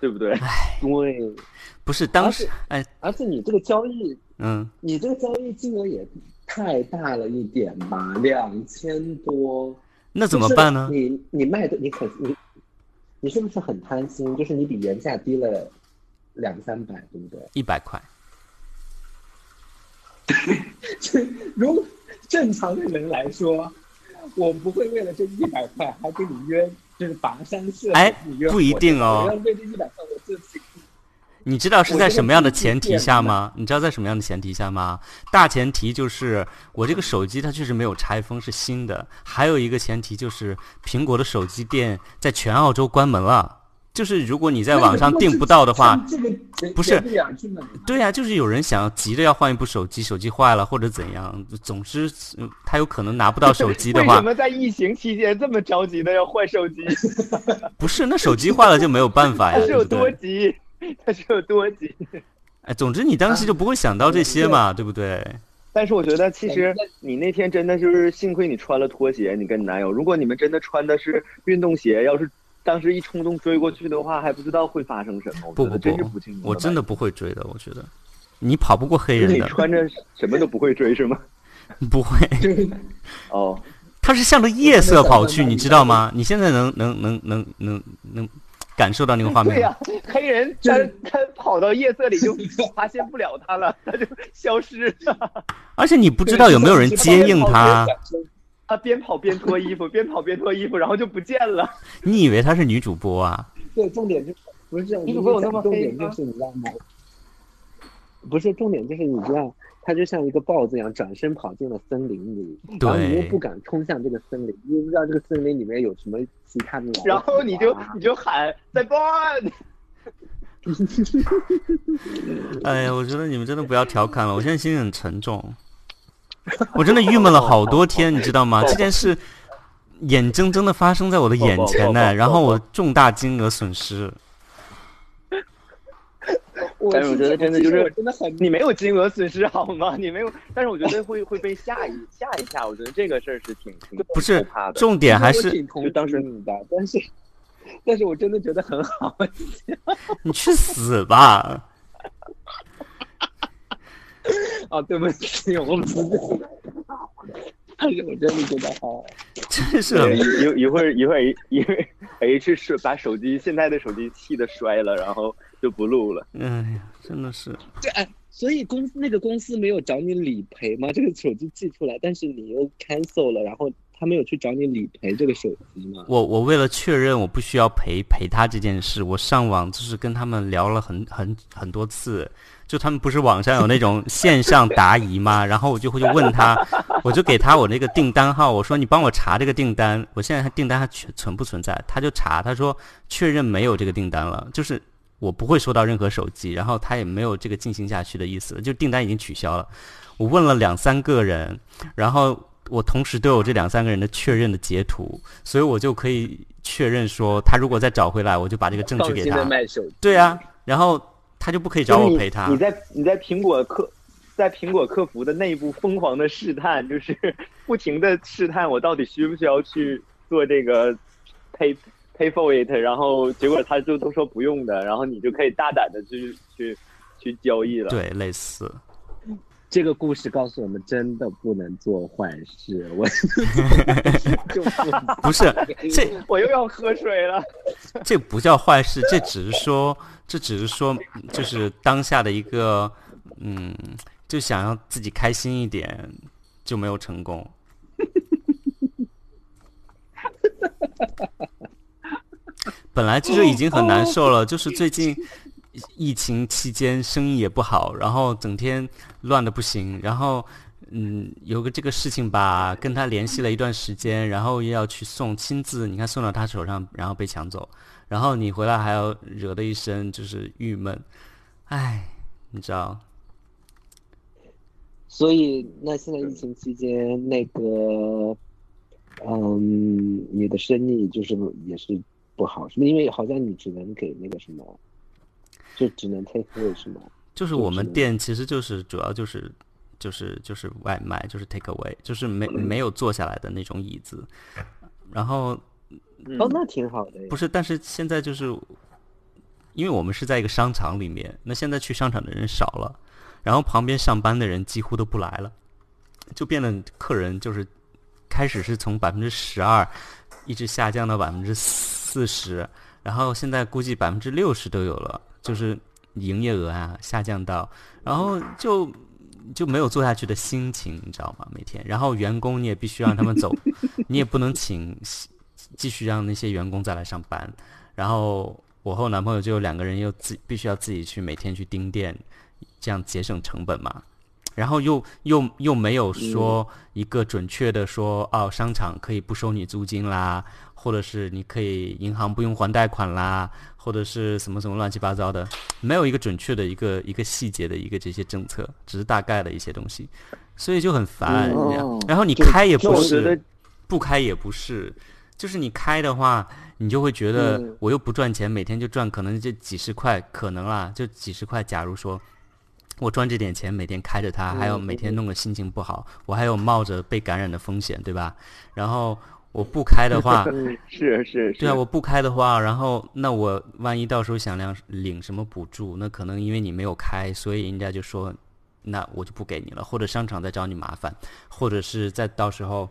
对不对？对，不是当时且，哎，而且你这个交易，嗯，你这个交易金额也太大了一点吧，两千多。那怎么办呢？就是你你卖的你可你你是不是很贪心？就是你比原价低了两三百，对不对？一百块，如正常的人来说，我不会为了这一百块还跟你约，就是跋山涉水哎不一定哦我要为这一百块，我自己你知道是在什么样的前提下吗？你知道在什么样的前提下吗？大前提就是我这个手机它确实没有拆封，是新的。还有一个前提就是苹果的手机店在全澳洲关门了，就是如果你在网上订不到的话，这个不是对呀、就是有人想要急着要换一部手机，手机坏了或者怎样，总之嗯他有可能拿不到手机的话，为什么在疫情期间这么着急的要换手机？不是那手机坏了就没有办法呀，他是有？多急？他是有多急？哎，总之你当时就不会想到这些嘛，对不对？但是我觉得，其实你那天真的就是幸亏你穿了拖鞋，你跟你男友。如果你们真的穿的是运动鞋，要是当时一冲动追过去的话，还不知道会发生什么。我不不真不我真的不会追的，我觉得你跑不过黑人的，你穿着什么都不会追是吗？不会。哦，他是向着夜色跑去，你知道吗？你现在能能能能能能感受到那个画面？对呀、黑人他他跑到夜色里就发现不了他了，他就消失了。而且你不知道有没有人接应他，他边跑边脱衣服，边跑边脱衣服，然后就不见了。你以为她是女主播啊？对，重点就是不是这样，你怎么有那么重黑就是你知道吗？不是重点就是你知道，她就像一个豹子一样，转身跑进了森林里，然后你又对不敢冲向这个森林，又不知道这个森林里面有什么其他的啊。然后你就你就喊在 born，哎呀，我觉得你们真的不要调侃了，我现在心里很沉重，我真的郁闷了好多天，你知道吗？这件事眼睁睁的发生在我的眼前呢，然后我重大金额损失。我但是我觉得真的就是真的很你没有金额损失好吗？你没有，但是我觉得会会被吓一吓一吓，我觉得这个事儿是挺挺不是怕的。重点还是挺同就当时你的，但是但是我真的觉得很好。你去死吧！啊，对不起，我不是，但是我真的觉得好。真是一一一会儿一会儿一会儿 H 是把手机现在的手机气的摔了，然后就不录了。哎呀，真的是。对，哎，所以公司那个公司没有找你理赔吗？这个手机寄出来，但是你又 cancel 了，然后他没有去找你理赔这个手机吗？我我为了确认我不需要赔赔他这件事，我上网就是跟他们聊了很很很多次，就他们不是网上有那种线上答疑吗？然后我就会去问他，我就给他我那个订单号，我说你帮我查这个订单，我现在订单还存存不存在？他就查，他说确认没有这个订单了，就是我不会收到任何手机，然后他也没有这个进行下去的意思了，就订单已经取消了。我问了两三个人，然后我同时都有这两三个人的确认的截图，所以我就可以确认说，他如果再找回来，我就把这个证据给他。对啊，然后他就不可以找我陪他你。在你在苹果客在苹果客服的内部疯狂的试探，就是 不停的试探我到底需不需要去做这个 pay pay for it，然后结果他就都说不用的，然后你就可以大胆的去去去交易了。对，类似。这个故事告诉我们，真的不能做坏事。我 就不不是这 我又要喝水了。这不叫坏事，这只是说，这只是说，就是当下的一个，嗯，就想要自己开心一点，就没有成功。本来这就已经很难受了，就是最近疫情期间生意也不好，然后整天乱的不行，然后嗯，有个这个事情吧，跟他联系了一段时间，然后又要去送，亲自你看送到他手上，然后被抢走，然后你回来还要惹得一身就是郁闷，唉，你知道，所以，那现在疫情期间，那个，嗯，你的生意就是也是不好，是？因为好像你只能给那个什么，就只能 take away 是吗？就是我们店其实就是主要就是就是就是外卖，就是 take away，就是没没有坐下来的那种椅子，然后嗯哦，那挺好的。不是，但是现在就是，因为我们是在一个商场里面，那现在去商场的人少了，然后旁边上班的人几乎都不来了，就变得客人就是开始是从百分之十二一直下降到百分之四十，然后现在估计百分之六十都有了，就是营业额啊下降到，然后就。就没有做下去的心情，你知道吗？每天，然后员工你也必须让他们走，你也不能请继续让那些员工再来上班。然后我和我男朋友就两个人又自必须要自己去每天去盯店，这样节省成本嘛。然后又又又没有说一个准确的说哦，商场可以不收你租金啦，或者是你可以银行不用还贷款啦，或者是什么什么乱七八糟的，没有一个准确的一个一个细节的一个这些政策，只是大概的一些东西，所以就很烦。嗯然后你开也不是，不开也不是，就是你开的话，你就会觉得嗯我又不赚钱，每天就赚可能就几十块，可能啦，就几十块。假如说我赚这点钱，每天开着它，还有嗯每天弄个心情不好，我还有冒着被感染的风险，对吧？然后我不开的话，嗯是是是，对啊，我不开的话，然后那我万一到时候想领领什么补助，那可能因为你没有开，所以人家就说，那我就不给你了，或者商场再找你麻烦，或者是再到时候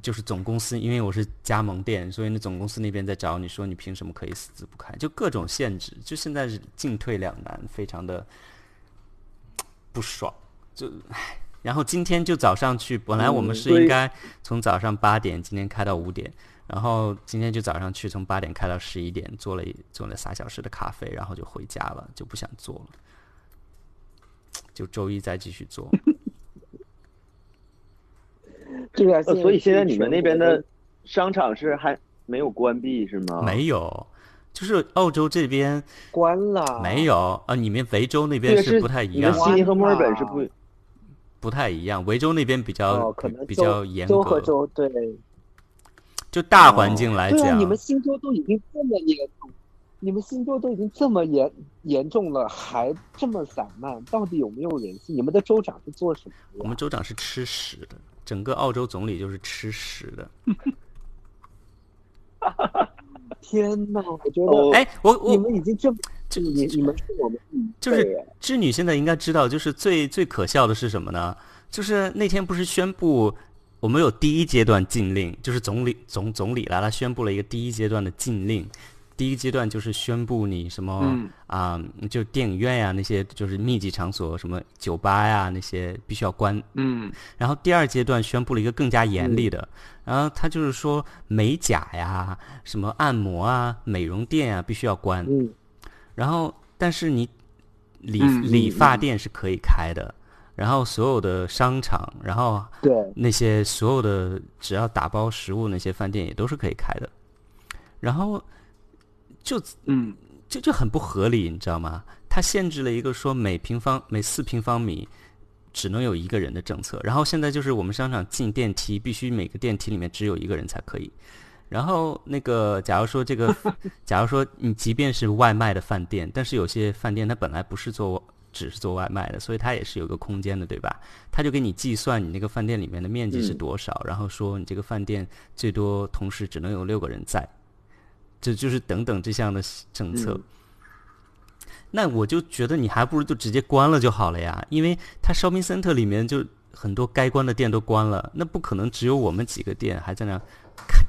就是总公司，因为我是加盟店，所以那总公司那边在找你说你凭什么可以私自不开，就各种限制，就现在是进退两难，非常的不爽，就唉。然后今天就早上去，本来我们是应该从早上八点今天开到五点，然后今天就早上去，从八点开到十一点，做了一做了仨小时的咖啡，然后就回家了，就不想做了，就周一再继续做。这个、呃，所以现在你们那边的。商场是还没有关闭是吗？没有，就是澳洲这边关了，没有啊，你们维州那边是不太一你们样，悉尼和墨尔本是不不太一样，维州那边比较、哦，可能比较严州和格，州对就大环境来对啊，讲，你们新州都已经这么严重，你们新州都已经这么严严重了，还这么散漫，到底有没有人性？你们的州长是做什么的？我们州长是吃屎的，整个澳洲总理就是吃屎的。天哪，我觉哦得哎，我你我们已经这么，这你你们是我们就是织女现在应该知道，就是最最可笑的是什么呢？就是那天不是宣布我们有第一阶段禁令，就是总理总总理来了，宣布了一个第一阶段的禁令。第一阶段就是宣布你什么嗯啊、就电影院呀、那些就是密集场所，什么酒吧呀那些必须要关。嗯然后第二阶段宣布了一个更加严厉的，然后他就是说美甲呀、什么按摩啊、美容店啊必须要关。嗯然后但是你理理发店是可以开的，然后所有的商场，然后对，那些所有的只要打包食物那些饭店也都是可以开的，然后就嗯就就很不合理，你知道吗？它限制了一个说每平方每四平方米只能有一个人的政策，然后现在就是我们商场进电梯必须每个电梯里面只有一个人才可以。然后那个，假如说这个，假如说你即便是外卖的饭店，但是有些饭店它本来不是做只是做外卖的，所以它也是有个空间的，对吧？他就给你计算你那个饭店里面的面积是嗯多少，然后说你这个饭店最多同时只能有六个人在，这就是等等这项的政策。嗯那我就觉得你还不如就直接关了就好了呀，因为它 shopping center 里面就很多该关的店都关了，那不可能只有我们几个店还在那开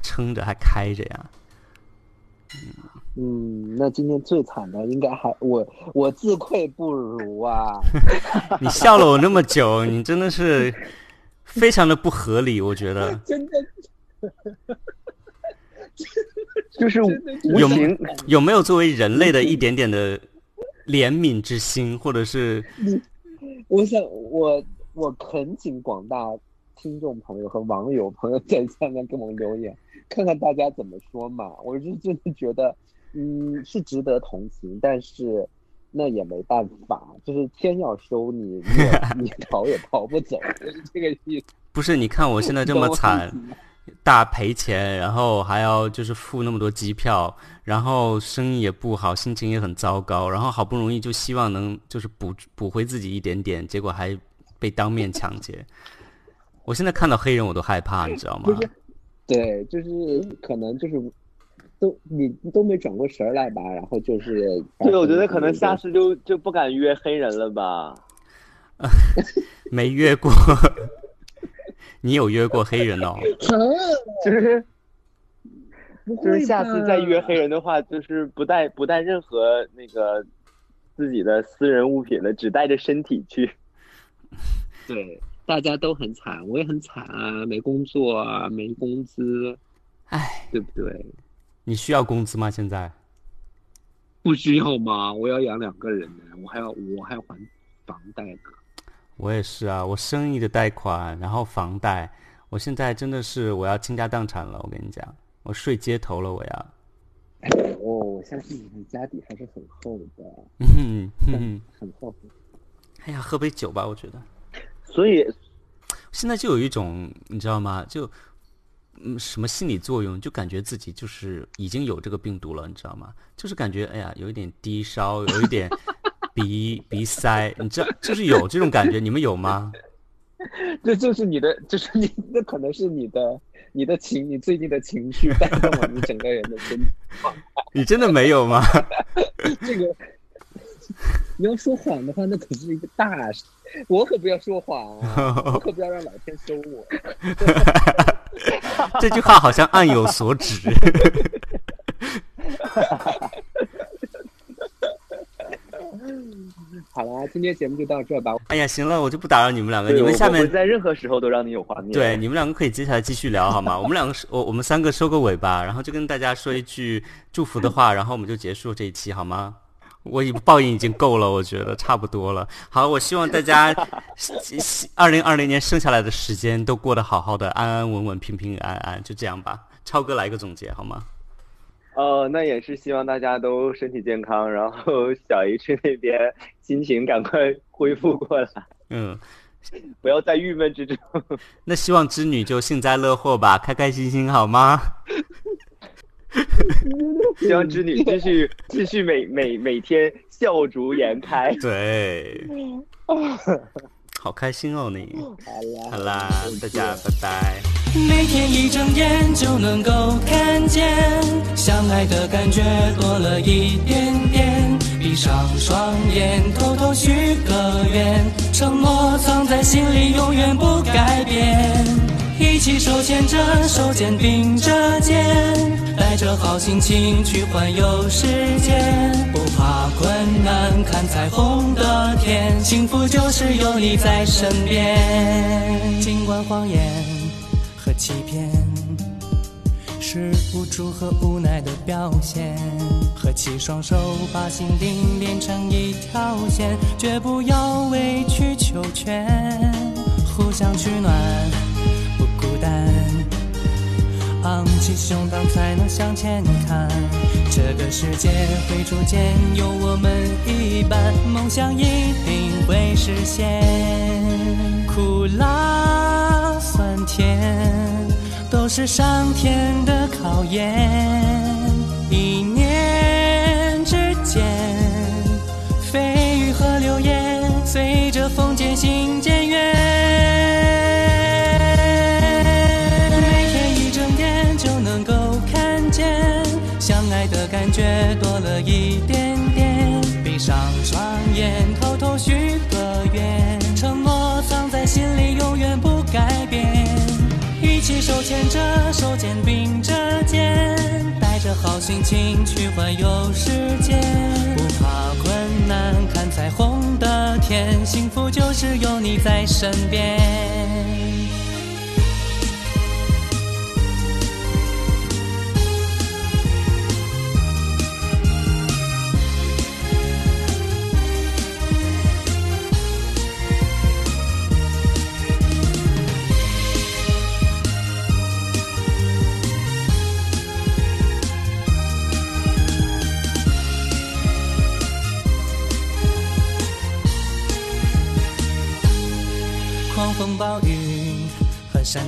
撑着还开着呀。嗯，那今天最惨的应该还我我自愧不如啊！你笑了我那么久，你真的是非常的不合理，我觉得。真的就是有形有没有作为人类的一点点的怜悯之心，或者是我想，我我恳请广大听众朋友和网友朋友在下面给我们留言，看看大家怎么说嘛。我是真的觉得，嗯，是值得同情，但是那也没办法，就是天要收你，你 你逃也逃不走，就是这个意思。不是？你看我现在这么惨，大赔钱，然后还要就是付那么多机票，然后生意也不好，心情也很糟糕，然后好不容易就希望能就是补补回自己一点点，结果还被当面抢劫。我现在看到黑人我都害怕，你知道吗不？是对，就是可能就是都你都没转过神儿来吧，然后就是对，我觉得可能下次就就不敢约黑人了吧。没约过，你有约过黑人哦？就是就是下次再约黑人的话，就是不带不带任何那个自己的私人物品了，只带着身体去。对，大家都很惨，我也很惨啊，没工作啊，没工资，唉，对不对？你需要工资吗？现在？不需要吗？我要养两个人呢，我还要我还要还房贷呢。我也是啊，我生意的贷款，然后房贷，我现在真的是我要倾家荡产了。我跟你讲，我睡街头了，我要。哦，我相信你的家底还是很厚的，嗯嗯，很厚。哎呀，喝杯酒吧，我觉得。所以现在就有一种，你知道吗？就嗯，什么心理作用，就感觉自己就是已经有这个病毒了，你知道吗？就是感觉哎呀，有一点低烧，有一点 鼻鼻塞，你知道，就是有这种感觉，你们有吗？这就是你的，就是你，那可能是你的，你的情，你最近的情绪带动了你整个人的身体。你真的没有吗？这个你要说谎的话，那可是一个大事，我可不要说谎啊，我可不要让老天收我。这句话好像暗有所指。好啦，今天节目就到这吧。哎呀，行了，我就不打扰你们两个，你们下面在任何时候都让你有画面。对，你们两个可以接下来继续聊好吗？我们两个是，我我们三个收个尾吧，然后就跟大家说一句祝福的话，然后我们就结束这一期好吗？我已报应已经够了，我觉得差不多了。好，我希望大家 二零二零年剩下来的时间都过得好好的，安安稳稳，平平安安，就这样吧。超哥来个总结好吗？哦，那也是希望大家都身体健康，然后小 H 那边心情赶快恢复过来。嗯，不要在郁闷之中。那希望织女就幸灾乐祸吧，开开心心好吗？希望织女继续继续每每每天笑逐颜开。对，好开心哦你。好啦，好啦，大家拜拜。每天一睁眼就能够看见，相爱的感觉多了一点点。闭上双眼，偷偷许个愿，承诺藏在心里，永远不改变。一起手牵着手，肩并着肩，带着好心情去环游世界。不怕困难，看彩虹的天，幸福就是有你在身边。尽管谎言和欺骗是无助和无奈的表现，合起双手，把心灵连成一条线，绝不要委曲求全，互相取暖。不孤单，昂起胸膛才能向前看。这个世界会逐渐有我们一半，梦想一定会实现。苦辣酸甜，都是上天的考验。一念之间，蜚语和流言随着风渐行渐远。感觉多了一点点。闭上双眼，偷偷许个愿，承诺藏在心里，永远不改变。一起手牵着手，肩并着肩，带着好心情去环游世界。不怕困难，看彩虹的天，幸福就是有你在身边。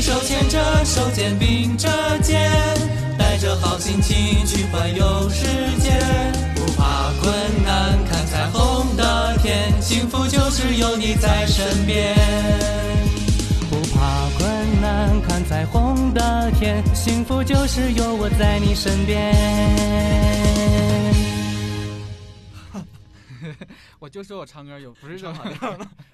手牵着手，肩并着肩，带着好心情去环游世界。不怕困难，看彩虹的天，幸福就是有你在身边。不怕困难，看彩虹的天，幸福就是有我在你身边。我就说我唱歌有不是这跑调的，